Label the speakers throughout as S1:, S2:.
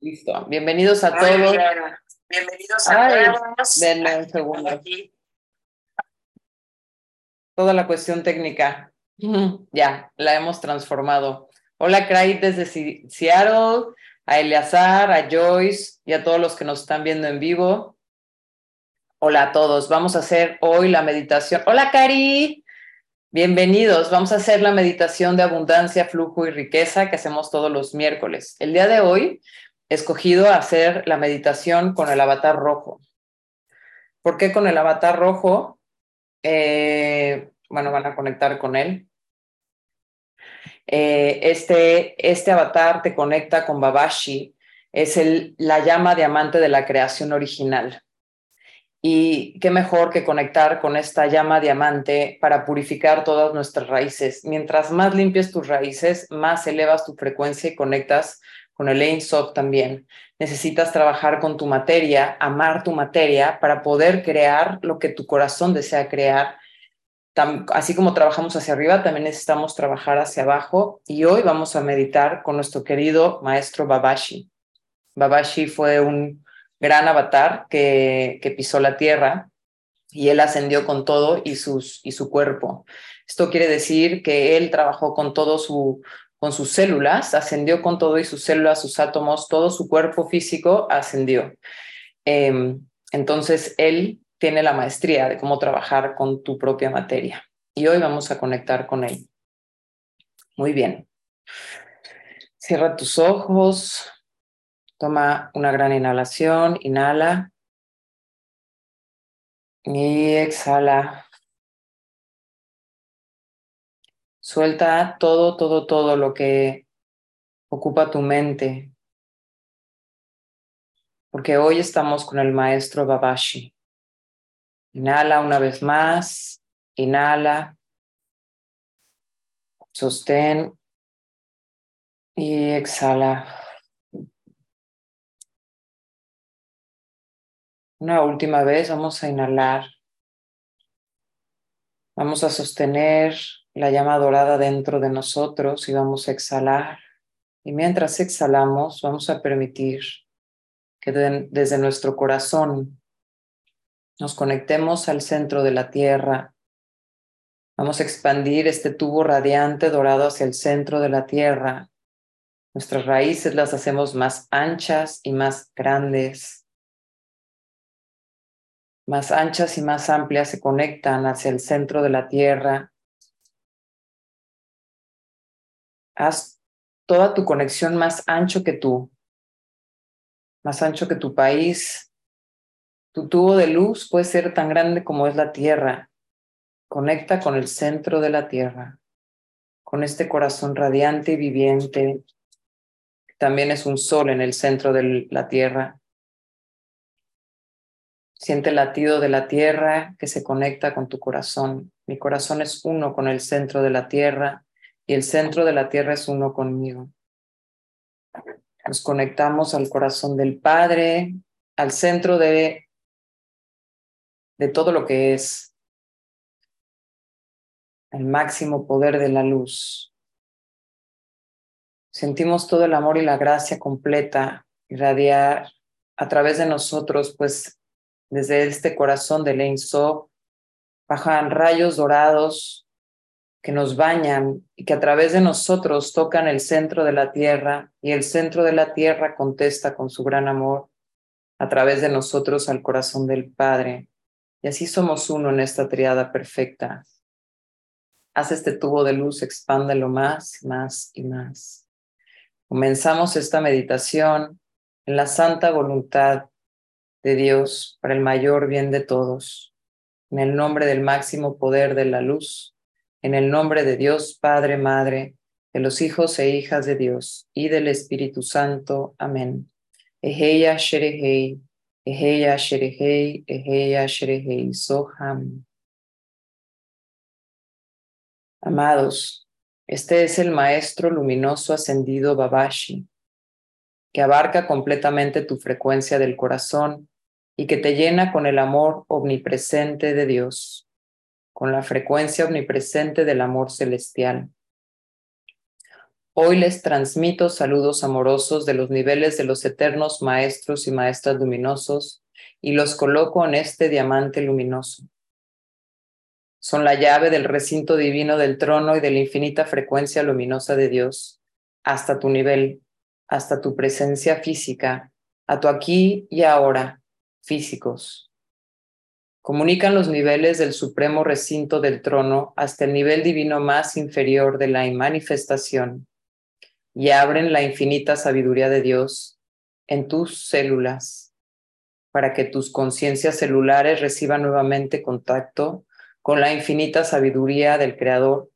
S1: Listo. Bienvenidos a todos.
S2: Bienvenidos a todos.
S1: Denme un segundo. Toda la cuestión técnica. Ya, la hemos transformado. Hola, Craig, desde Seattle, a Eleazar, a Joyce y a todos los que nos están viendo en vivo. Hola a todos. Vamos a hacer hoy la meditación. Hola, Cari. Bienvenidos. Vamos a hacer la meditación de abundancia, flujo y riqueza que hacemos todos los miércoles. El día de hoy escogido hacer la meditación con el avatar rojo. ¿Por qué con el avatar rojo? Eh, bueno, van a conectar con él. Eh, este, este avatar te conecta con Babashi, es el, la llama diamante de la creación original. Y qué mejor que conectar con esta llama diamante para purificar todas nuestras raíces. Mientras más limpies tus raíces, más elevas tu frecuencia y conectas con el Ein Sof también. Necesitas trabajar con tu materia, amar tu materia para poder crear lo que tu corazón desea crear. así como trabajamos hacia arriba, también necesitamos trabajar hacia abajo. Y hoy vamos a meditar con nuestro querido maestro Babashi. Babashi fue un gran avatar que, que pisó la tierra y él ascendió con todo y, sus, y su cuerpo. Esto quiere decir que él trabajó con todo su, con sus células, ascendió con todo y sus células, sus átomos, todo su cuerpo físico ascendió. Em, entonces, él tiene la maestría de cómo trabajar con tu propia materia. Y hoy vamos a conectar con él. Muy bien. Cierra tus ojos. Toma una gran inhalación, inhala y exhala. Suelta todo, todo, todo lo que ocupa tu mente, porque hoy estamos con el maestro Babashi. Inhala una vez más, inhala, sostén y exhala. Una última vez vamos a inhalar. Vamos a sostener la llama dorada dentro de nosotros y vamos a exhalar. Y mientras exhalamos, vamos a permitir que desde nuestro corazón nos conectemos al centro de la tierra. Vamos a expandir este tubo radiante dorado hacia el centro de la tierra. Nuestras raíces las hacemos más anchas y más grandes más anchas y más amplias se conectan hacia el centro de la Tierra. Haz toda tu conexión más ancho que tú, más ancho que tu país. Tu tubo de luz puede ser tan grande como es la Tierra. Conecta con el centro de la Tierra, con este corazón radiante y viviente. También es un sol en el centro de la Tierra. Siente el latido de la tierra que se conecta con tu corazón. Mi corazón es uno con el centro de la tierra y el centro de la tierra es uno conmigo. Nos conectamos al corazón del Padre, al centro de, de todo lo que es el máximo poder de la luz. Sentimos todo el amor y la gracia completa irradiar a través de nosotros, pues desde este corazón de Ein bajan rayos dorados que nos bañan y que a través de nosotros tocan el centro de la tierra y el centro de la tierra contesta con su gran amor a través de nosotros al corazón del Padre. Y así somos uno en esta triada perfecta. Haz este tubo de luz, expándelo más, más y más. Comenzamos esta meditación en la santa voluntad de Dios para el mayor bien de todos. En el nombre del máximo poder de la luz, en el nombre de Dios Padre, Madre, de los hijos e hijas de Dios y del Espíritu Santo. Amén. Eheya Sherehei, Eheya Sherehei, Eheya Sherehei, Soham. Amados, este es el Maestro luminoso ascendido Babashi, que abarca completamente tu frecuencia del corazón y que te llena con el amor omnipresente de Dios, con la frecuencia omnipresente del amor celestial. Hoy les transmito saludos amorosos de los niveles de los eternos maestros y maestras luminosos y los coloco en este diamante luminoso. Son la llave del recinto divino del trono y de la infinita frecuencia luminosa de Dios, hasta tu nivel, hasta tu presencia física, a tu aquí y ahora, físicos. Comunican los niveles del supremo recinto del trono hasta el nivel divino más inferior de la manifestación y abren la infinita sabiduría de Dios en tus células para que tus conciencias celulares reciban nuevamente contacto con la infinita sabiduría del Creador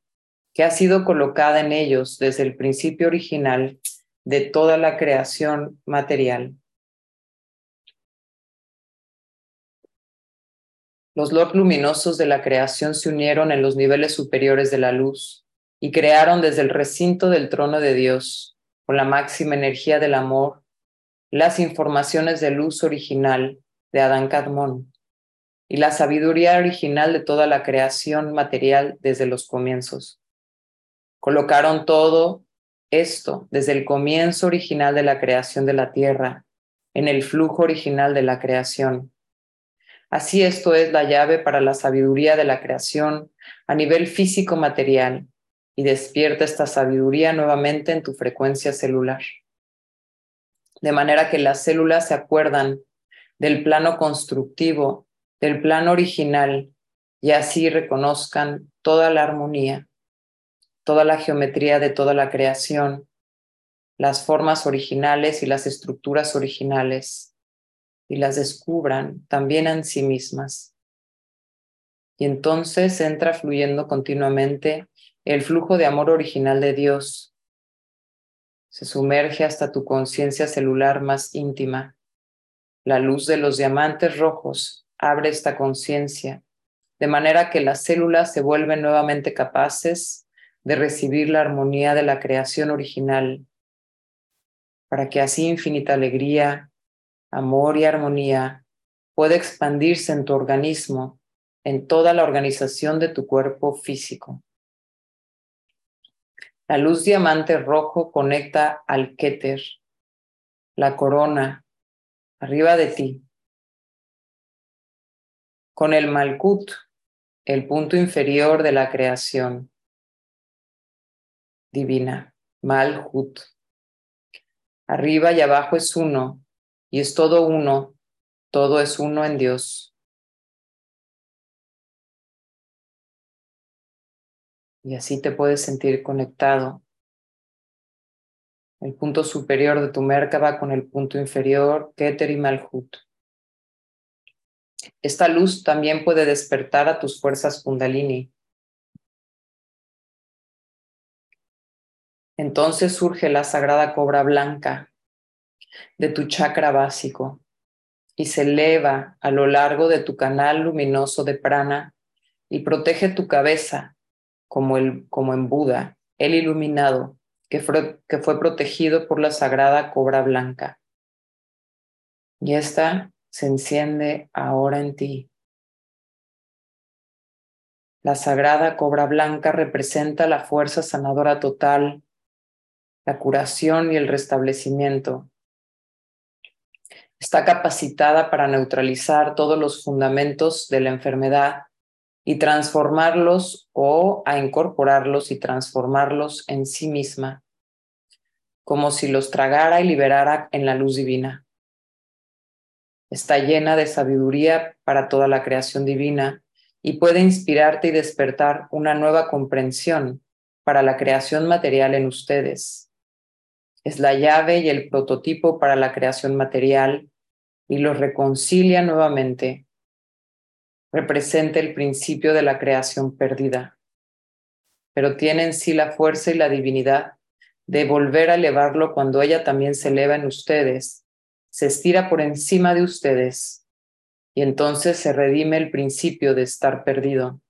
S1: que ha sido colocada en ellos desde el principio original de toda la creación material. Los Lord luminosos de la creación se unieron en los niveles superiores de la luz y crearon desde el recinto del trono de Dios, con la máxima energía del amor, las informaciones de luz original de Adán Kadmon y la sabiduría original de toda la creación material desde los comienzos. Colocaron todo esto desde el comienzo original de la creación de la tierra, en el flujo original de la creación. Así esto es la llave para la sabiduría de la creación a nivel físico material y despierta esta sabiduría nuevamente en tu frecuencia celular. De manera que las células se acuerdan del plano constructivo, del plano original, y así reconozcan toda la armonía, toda la geometría de toda la creación, las formas originales y las estructuras originales, y las descubran también en sí mismas. Y entonces entra fluyendo continuamente el flujo de amor original de Dios se sumerge hasta tu conciencia celular más íntima. La luz de los diamantes rojos abre esta conciencia, de manera que las células se vuelven nuevamente capaces de recibir la armonía de la creación original, para que así infinita alegría, amor y armonía pueda expandirse en tu organismo, en toda la organización de tu cuerpo físico. La luz diamante rojo conecta al Keter, la corona, arriba de ti, con el Malkut, el punto inferior de la creación divina, Malhut. Arriba y abajo es uno, y es todo uno, todo es uno en Dios. y así te puedes sentir conectado. El punto superior de tu Merkaba con el punto inferior, Keter y Malhut. Esta luz también puede despertar a tus fuerzas Kundalini. Entonces surge la sagrada cobra blanca de tu chakra básico y se eleva a lo largo de tu canal luminoso de prana y protege tu cabeza como, el, como en Buda, el iluminado, que fue, que fue protegido por la sagrada cobra blanca. Y esta se enciende ahora en ti. La sagrada cobra blanca representa la fuerza sanadora total, la curación y el restablecimiento. Está capacitada para neutralizar todos los fundamentos de la enfermedad y transformarlos o a incorporarlos y transformarlos en sí misma, como si los tragara y liberara en la luz divina. Está llena de sabiduría para toda la creación divina y puede inspirarte y despertar una nueva comprensión para la creación material en ustedes. Es la llave y el prototipo para la creación material y los reconcilia nuevamente representa el principio de la creación perdida, pero tiene en sí la fuerza y la divinidad de volver a elevarlo cuando ella también se eleva en ustedes, se estira por encima de ustedes y entonces se redime el principio de estar perdido.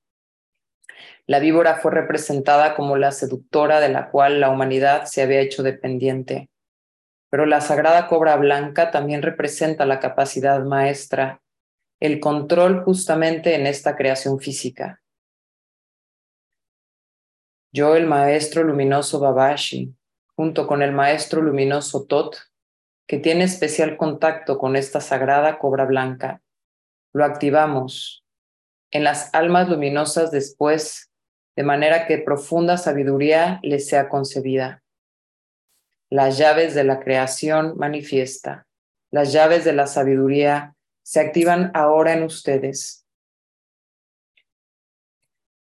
S1: La víbora fue representada como la seductora de la cual la humanidad se había hecho dependiente, pero la sagrada cobra blanca también representa la capacidad maestra el control justamente en esta creación física. Yo, el maestro luminoso Babashi, junto con el maestro luminoso Tot, que tiene especial contacto con esta sagrada cobra blanca. Lo activamos en las almas luminosas después, de manera que profunda sabiduría les sea concebida. Las llaves de la creación manifiesta, las llaves de la sabiduría se activan ahora en ustedes.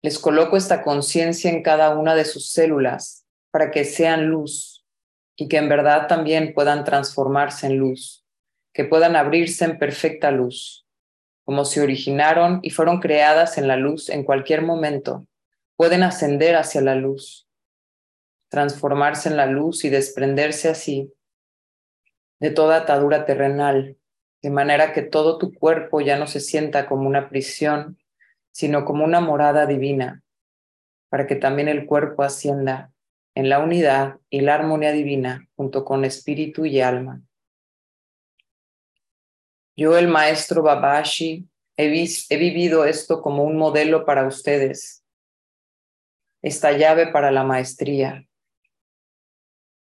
S1: Les coloco esta conciencia en cada una de sus células para que sean luz y que en verdad también puedan transformarse en luz, que puedan abrirse en perfecta luz, como se originaron y fueron creadas en la luz en cualquier momento, pueden ascender hacia la luz, transformarse en la luz y desprenderse así de toda atadura terrenal, de manera que todo tu cuerpo ya no se sienta como una prisión, sino como una morada divina, para que también el cuerpo ascienda en la unidad y la armonía divina junto con espíritu y alma. Yo, el maestro Babashi, he, he vivido esto como un modelo para ustedes, esta llave para la maestría.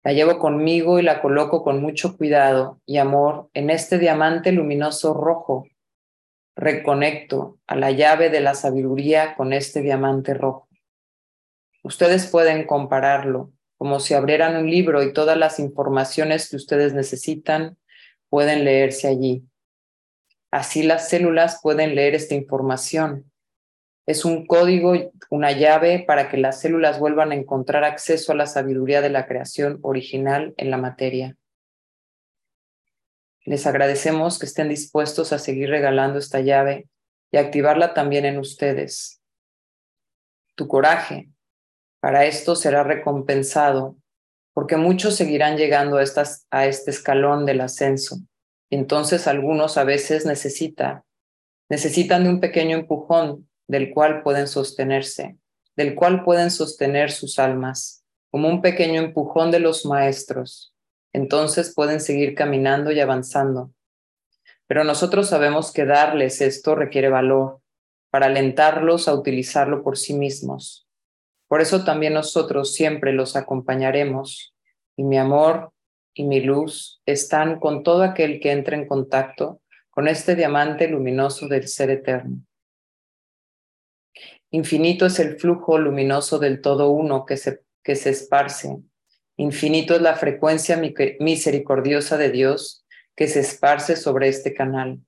S1: La llevo conmigo y la coloco con mucho cuidado y amor en este diamante luminoso rojo. Reconecto a la llave de la sabiduría con este diamante rojo. Ustedes pueden compararlo como si abrieran un libro y todas las informaciones que ustedes necesitan pueden leerse allí. Así las células pueden leer esta información. Es un código, una llave para que las células vuelvan a encontrar acceso a la sabiduría de la creación original en la materia. Les agradecemos que estén dispuestos a seguir regalando esta llave y activarla también en ustedes. Tu coraje, para esto será recompensado, porque muchos seguirán llegando a, estas, a este escalón del ascenso. Entonces algunos a veces necesita, necesitan de un pequeño empujón del cual pueden sostenerse, del cual pueden sostener sus almas, como un pequeño empujón de los maestros. Entonces pueden seguir caminando y avanzando. Pero nosotros sabemos que darles esto requiere valor para alentarlos a utilizarlo por sí mismos. Por eso también nosotros siempre los acompañaremos y mi amor y mi luz están con todo aquel que entre en contacto con este diamante luminoso del ser eterno. Infinito es el flujo luminoso del todo uno que se, que se esparce. Infinito es la frecuencia misericordiosa de Dios que se esparce sobre este canal.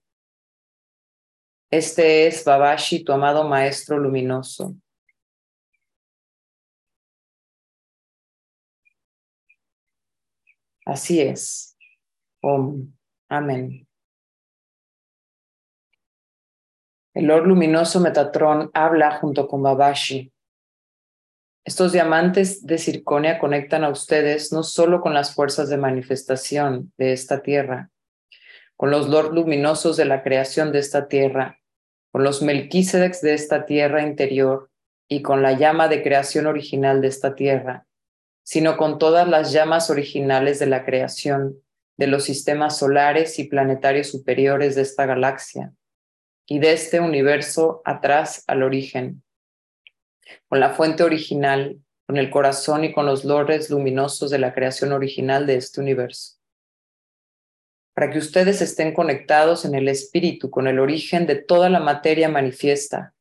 S1: Este es Babashi, tu amado Maestro luminoso. Así es. Om. Amén. El Lord luminoso Metatron habla junto con Babashi. Estos diamantes de circonia conectan a ustedes no solo con las fuerzas de manifestación de esta tierra, con los Lord luminosos de la creación de esta tierra, con los Melquisedecs de esta tierra interior y con la llama de creación original de esta tierra, sino con todas las llamas originales de la creación de los sistemas solares y planetarios superiores de esta galaxia y de este universo atrás al origen, con la fuente original, con el corazón y con los lores luminosos de la creación original de este universo. Para que ustedes estén conectados en el espíritu, con el origen de toda la materia manifiesta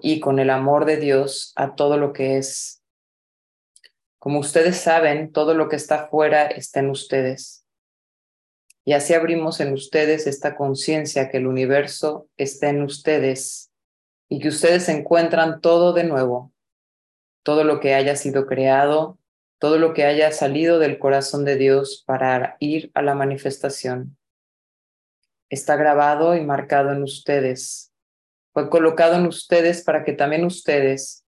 S1: y con el amor de Dios a todo lo que es como ustedes saben, todo lo que está afuera está en ustedes. Y así abrimos en ustedes esta conciencia que el universo está en ustedes y que ustedes encuentran todo de nuevo, todo lo que haya sido creado, todo lo que haya salido del corazón de Dios para ir a la manifestación. Está grabado y marcado en ustedes. Fue colocado en ustedes para que también ustedes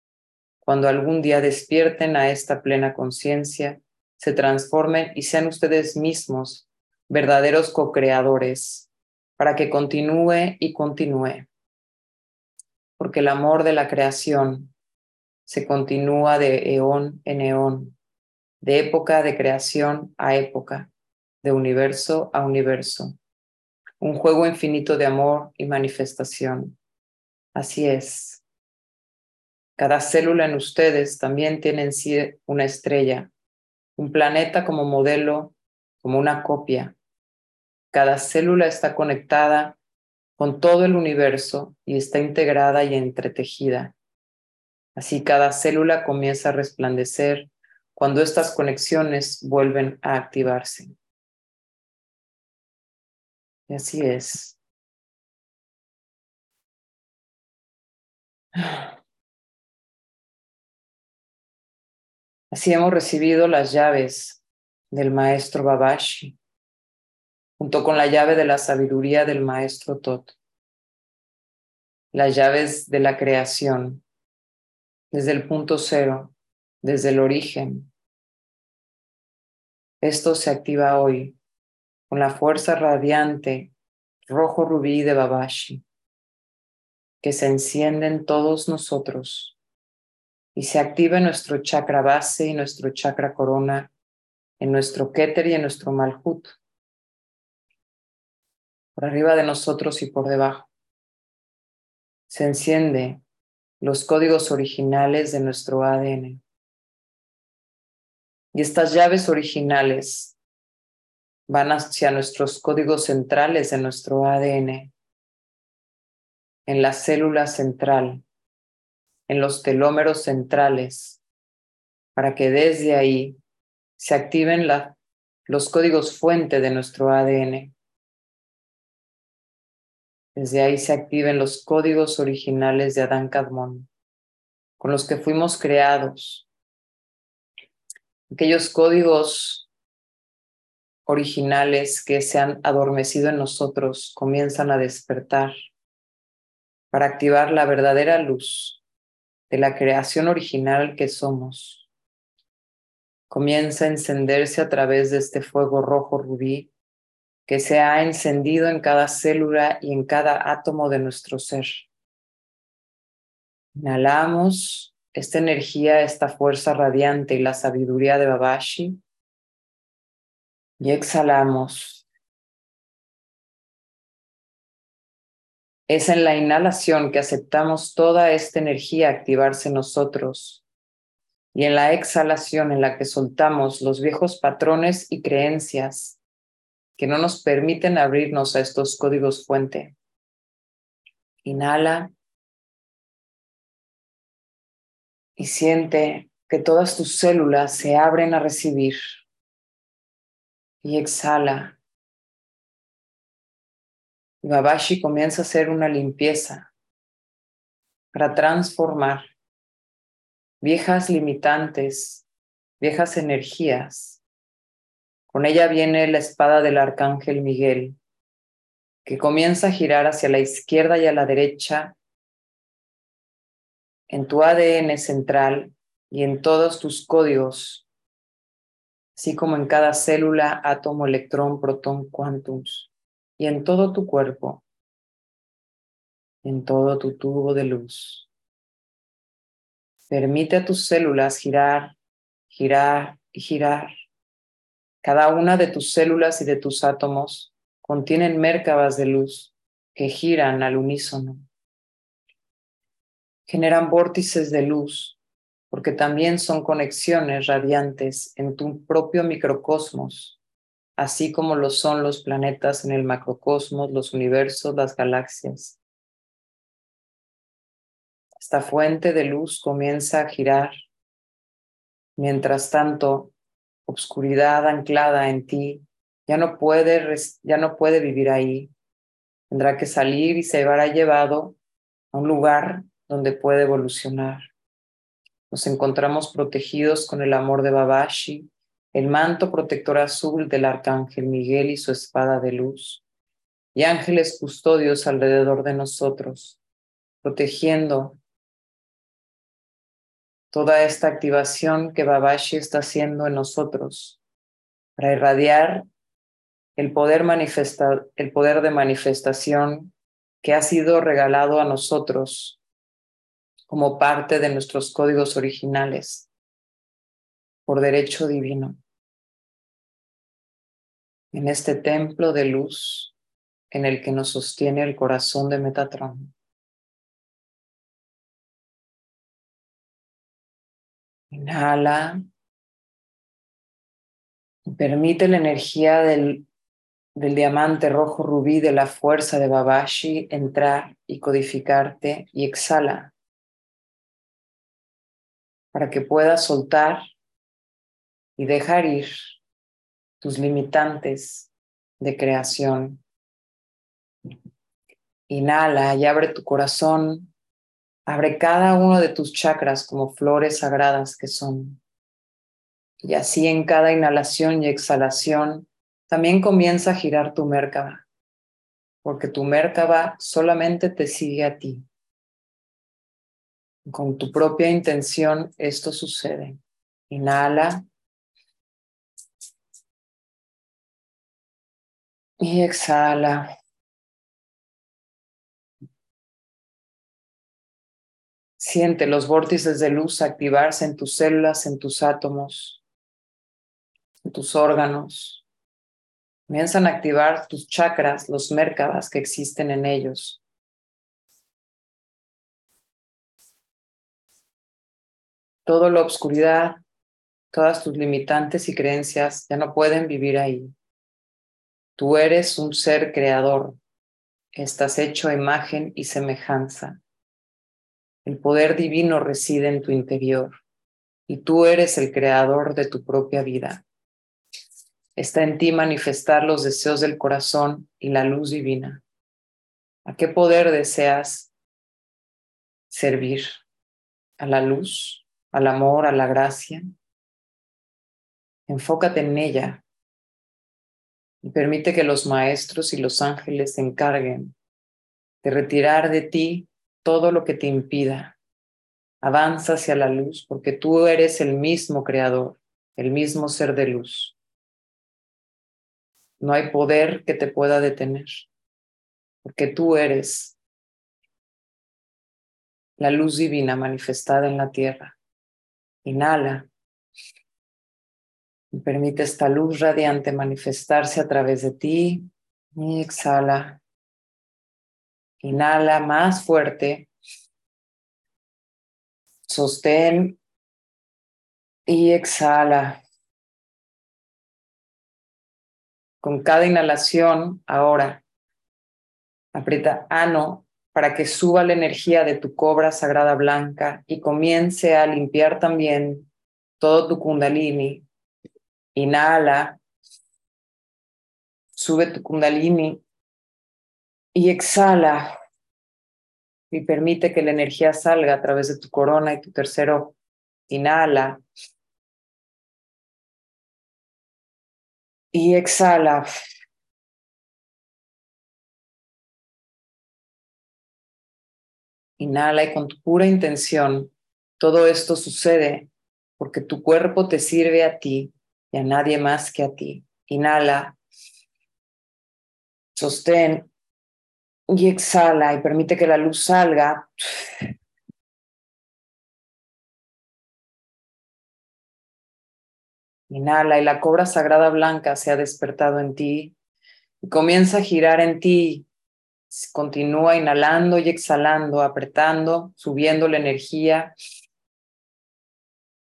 S1: cuando algún día despierten a esta plena conciencia, se transformen y sean ustedes mismos verdaderos co-creadores para que continúe y continúe. Porque el amor de la creación se continúa de eón en eón, de época de creación a época, de universo a universo. Un juego infinito de amor y manifestación. Así es. Cada célula en ustedes también tiene en sí una estrella, un planeta como modelo, como una copia. Cada célula está conectada con todo el universo y está integrada y entretejida. Así cada célula comienza a resplandecer cuando estas conexiones vuelven a activarse. Y así es. Así hemos recibido las llaves del maestro Babashi, junto con la llave de la sabiduría del maestro Tot, las llaves de la creación, desde el punto cero, desde el origen. Esto se activa hoy con la fuerza radiante rojo rubí de Babashi, que se enciende en todos nosotros y se activa nuestro chakra base y nuestro chakra corona, en nuestro Keter y en nuestro Malhut, por arriba de nosotros y por debajo. Se enciende los códigos originales de nuestro ADN. Y estas llaves originales van hacia nuestros códigos centrales de nuestro ADN, en la célula central en los telómeros centrales para que desde ahí se activen los códigos fuente de nuestro ADN. Desde ahí se activen los códigos originales de Adán Kadmon, con los que fuimos creados. Aquellos códigos originales que se han adormecido en nosotros comienzan a despertar para activar la verdadera luz de la creación original que somos. Comienza a encenderse a través de este fuego rojo rubí que se ha encendido en cada célula y en cada átomo de nuestro ser. Inhalamos esta energía, esta fuerza radiante y la sabiduría de Babashi. Y exhalamos. Es en la inhalación que aceptamos toda esta energía activarse en nosotros y en la exhalación en la que soltamos los viejos patrones y creencias que no nos permiten abrirnos a estos códigos fuente. Inhala y siente que todas tus células se abren a recibir. Y exhala Babashi comienza a hacer una limpieza para transformar viejas limitantes, viejas energías. Con ella viene la espada del arcángel Miguel, que comienza a girar hacia la izquierda y a la derecha en tu ADN central y en todos tus códigos, así como en cada célula, átomo, electrón, protón, quantums y en todo tu cuerpo, en todo tu tubo de luz. Permite a tus células girar, girar y girar. Cada una de tus células y de tus átomos contienen mércabas de luz que giran al unísono. Generan vórtices de luz porque también son conexiones radiantes en tu propio microcosmos así como lo son los planetas en el macrocosmos, los universos, las galaxias. Esta fuente de luz comienza a girar. Mientras tanto, obscuridad anclada en ti ya no puede, ya no puede vivir ahí. Tendrá que salir y se verá llevado a un lugar donde puede evolucionar. Nos encontramos protegidos con el amor de Babashi, el manto protector azul del arcángel Miguel y su espada de luz, y ángeles custodios alrededor de nosotros, protegiendo toda esta activación que Babashi está haciendo en nosotros para irradiar el poder, el poder de manifestación que ha sido regalado a nosotros como parte de nuestros códigos originales por derecho divino en este templo de luz en el que nos sostiene el corazón de Metatron. Inhala. Permite la energía del, del diamante rojo rubí de la fuerza de Babashi entrar y codificarte y exhala. Para que puedas soltar y dejar ir tus limitantes de creación. Inhala y abre tu corazón, abre cada uno de tus chakras como flores sagradas que son. Y así en cada inhalación y exhalación también comienza a girar tu Merkaba, porque tu Merkaba solamente te sigue a ti. Con tu propia intención esto sucede. Inhala. Y exhala. Siente los vórtices de luz activarse en tus células, en tus átomos tus órganos. Comienzan a activar tus chakras, los mércadas que existen en ellos. Toda la obscuridad, todas tus limitantes y creencias ya no pueden vivir ahí. Tú eres un ser creador. Estás hecho imagen y semejanza. El poder divino reside en tu interior y tú eres el creador de tu propia vida. Está en ti manifestar los deseos del corazón y la luz divina. ¿A qué poder deseas servir? ¿A la luz? ¿Al amor? ¿A la gracia? Enfócate en ella y permite que los maestros y los ángeles se encarguen de retirar de ti todo lo que te impida. Avanza hacia la luz porque tú eres el mismo creador, el mismo ser de luz. No hay poder que te pueda detener, porque tú eres la luz divina manifestada en la tierra. Inhala y permite esta luz radiante manifestarse a través de ti y exhala. Inhala más fuerte. Sostén y exhala. Con cada inhalación, ahora, aprieta ano para que suba la energía de tu cobra sagrada blanca y comience a limpiar también todo tu kundalini. Inhala, sube tu kundalini y exhala y permite que la energía salga a través de tu corona y tu tercero. Inhala. Y exhala. Inhala y con tu pura intención, todo esto sucede porque tu cuerpo te sirve a ti y a nadie más que a ti. Inhala, sostén y exhala y permite que la luz salga Inhala y la cobra sagrada blanca se ha despertado en ti y comienza a girar en ti. Continúa inhalando y exhalando, apretando, subiendo la energía.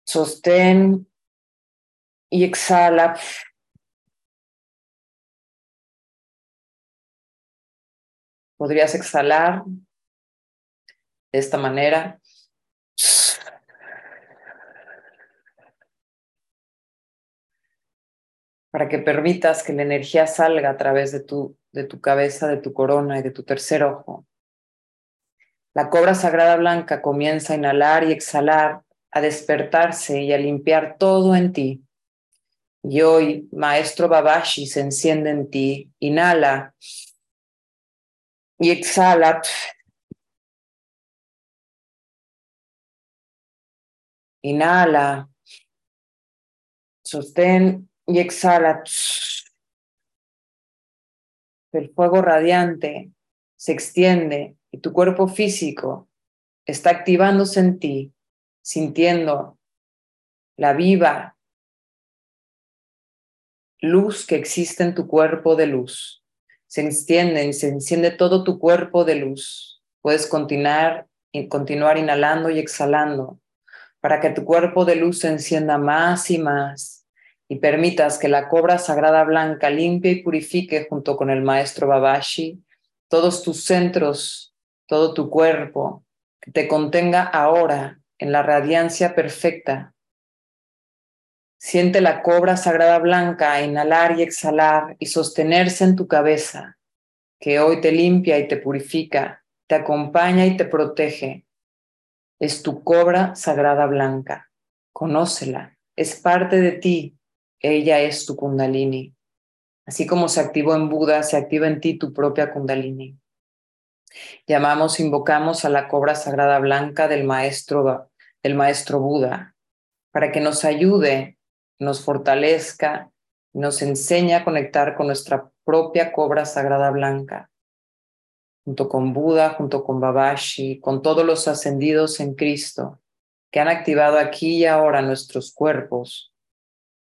S1: Sostén y exhala. Podrías exhalar de esta manera. para que permitas que la energía salga a través de tu, de tu cabeza, de tu corona y de tu tercer ojo. La cobra sagrada blanca comienza a inhalar y exhalar, a despertarse y a limpiar todo en ti. Y hoy, Maestro Babashi se enciende en ti. Inhala y exhala. Inhala. Sostén y exhala. El fuego radiante se extiende y tu cuerpo físico está activándose en ti, sintiendo la viva luz que existe en tu cuerpo de luz. Se extiende y se enciende todo tu cuerpo de luz. Puedes continuar, y continuar inhalando y exhalando para que tu cuerpo de luz se encienda más y más y permitas que la cobra sagrada blanca limpie y purifique junto con el maestro Babashi todos tus centros, todo tu cuerpo, que te contenga ahora en la radiancia perfecta. Siente la cobra sagrada blanca inhalar y exhalar y sostenerse en tu cabeza, que hoy te limpia y te purifica, te acompaña y te protege. Es tu cobra sagrada blanca. Conócela, es parte de ti, ella es tu kundalini. Así como se activó en Buda, se activa en ti tu propia kundalini. Llamamos, invocamos a la cobra sagrada blanca del maestro, del maestro Buda para que nos ayude, nos fortalezca, nos enseñe a conectar con nuestra propia cobra sagrada blanca, junto con Buda, junto con Babashi, con todos los ascendidos en Cristo que han activado aquí y ahora nuestros cuerpos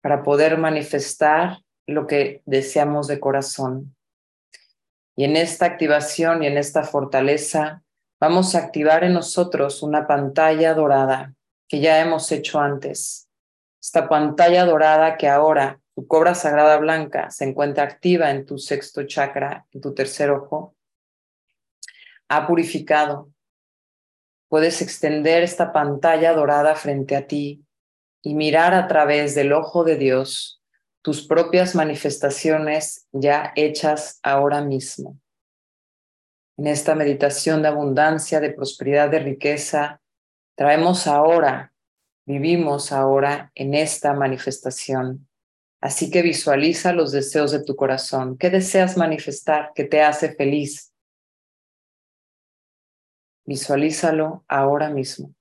S1: para poder manifestar lo que deseamos de corazón. Y en esta activación y en esta fortaleza vamos a activar en nosotros una pantalla dorada que ya hemos hecho antes. Esta pantalla dorada que ahora tu cobra sagrada blanca se encuentra activa en tu sexto chakra, en tu tercer ojo, ha purificado. Puedes extender esta pantalla dorada frente a ti y mirar a través del ojo de Dios tus propias manifestaciones ya hechas ahora mismo. En esta meditación de abundancia, de prosperidad, de riqueza, traemos ahora, vivimos ahora en esta manifestación. Así que visualiza los deseos de tu corazón. ¿Qué deseas manifestar? ¿Qué te hace feliz? Visualízalo ahora mismo.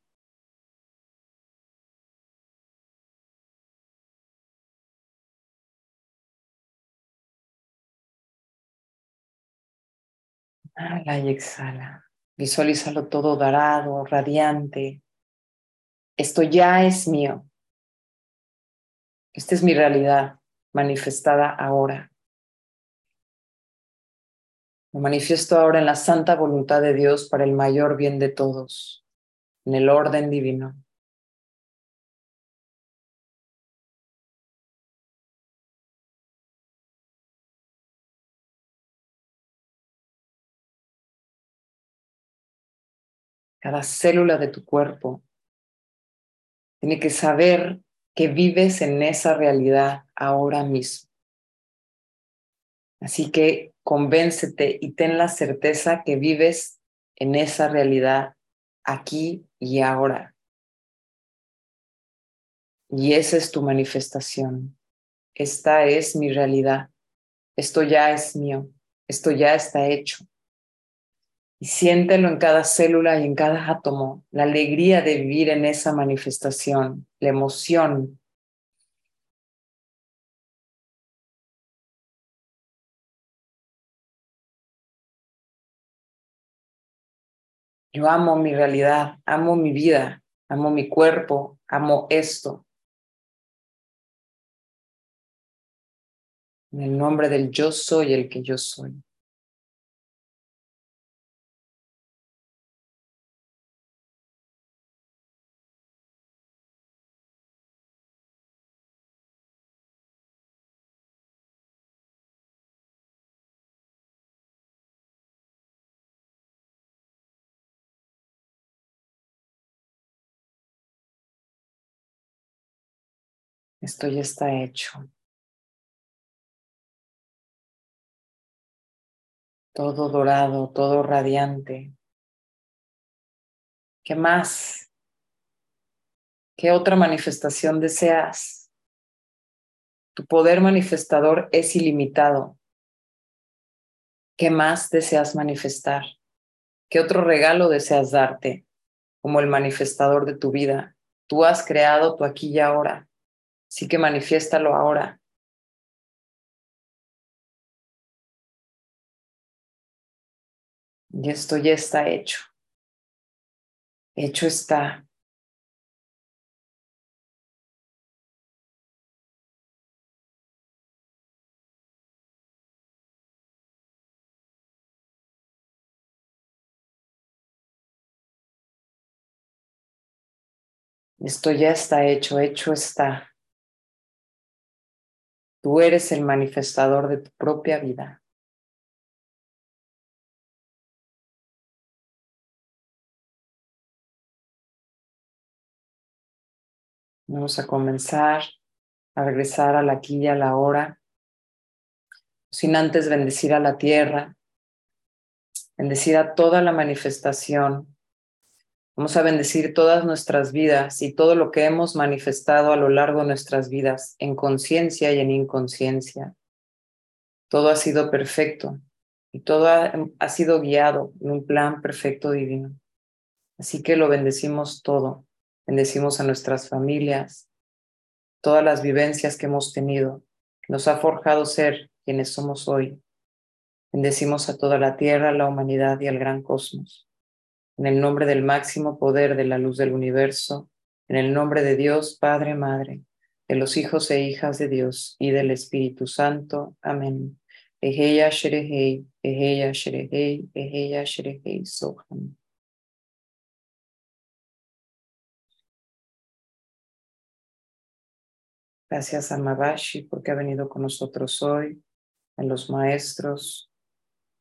S1: Inhala y exhala. Visualízalo todo dorado, radiante. Esto ya es mío. Esta es mi realidad manifestada ahora. Lo manifiesto ahora en la santa voluntad de Dios para el mayor bien de todos, en el orden divino. Cada célula de tu cuerpo tiene que saber que vives en esa realidad ahora mismo. Así que convéncete y ten la certeza que vives en esa realidad aquí y ahora. Y esa es tu manifestación. Esta es mi realidad. Esto ya es mío. Esto ya está hecho. Y siéntelo en cada célula y en cada átomo, la alegría de vivir en esa manifestación, la emoción. Yo amo mi realidad, amo mi vida, amo mi cuerpo, amo esto. En el nombre del yo soy el que yo soy. Esto ya está hecho. Todo dorado, todo radiante. ¿Qué más? ¿Qué otra manifestación deseas? Tu poder manifestador es ilimitado. ¿Qué más deseas manifestar? ¿Qué otro regalo deseas darte como el manifestador de tu vida? Tú has creado tu aquí y ahora. Así que manifiéstalo ahora. Y esto ya está hecho. Hecho está. Esto ya está hecho, hecho está. Tú eres el manifestador de tu propia vida. Vamos a comenzar a regresar a la aquí y a la hora, sin antes bendecir a la tierra, bendecir a toda la manifestación. Vamos a bendecir todas nuestras vidas y todo lo que hemos manifestado a lo largo de nuestras vidas, en conciencia y en inconsciencia. Todo ha sido perfecto y todo ha, sido guiado en un plan perfecto divino. Así que lo bendecimos todo. Bendecimos a nuestras familias, todas las vivencias que hemos tenido, nos ha forjado ser quienes somos hoy. Bendecimos a toda la tierra, la humanidad y al gran cosmos. En el nombre del máximo poder de la luz del universo, en el nombre de Dios, Padre, Madre, de los hijos e hijas de Dios y del Espíritu Santo. Amén. Sherehei, Soham. Gracias a Mabashi porque ha venido con nosotros hoy, a los maestros,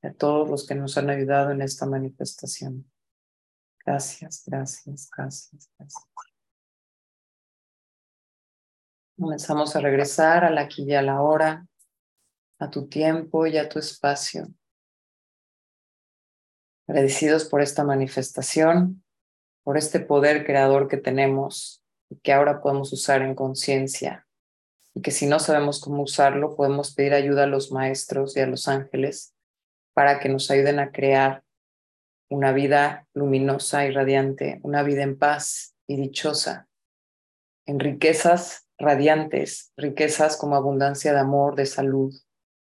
S1: a todos los que nos han ayudado en esta manifestación. Gracias, gracias, gracias, gracias. Comenzamos a regresar a la aquí y a la hora, a tu tiempo y a tu espacio. Agradecidos por esta manifestación, por este poder creador que tenemos y que ahora podemos usar en conciencia y que si no sabemos cómo usarlo, podemos pedir ayuda a los maestros y a los ángeles para que nos ayuden a crear una vida luminosa y radiante, una vida en paz y dichosa, en riquezas radiantes, riquezas como abundancia de amor, de salud,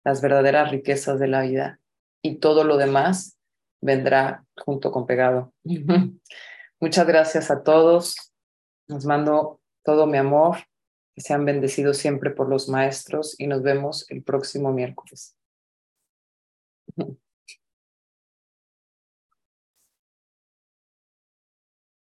S1: las verdaderas riquezas de la vida. Y todo lo demás vendrá junto con pegado. Muchas gracias a todos. Nos mando todo mi amor sean bendecidos siempre por los maestros y nos vemos el próximo miércoles.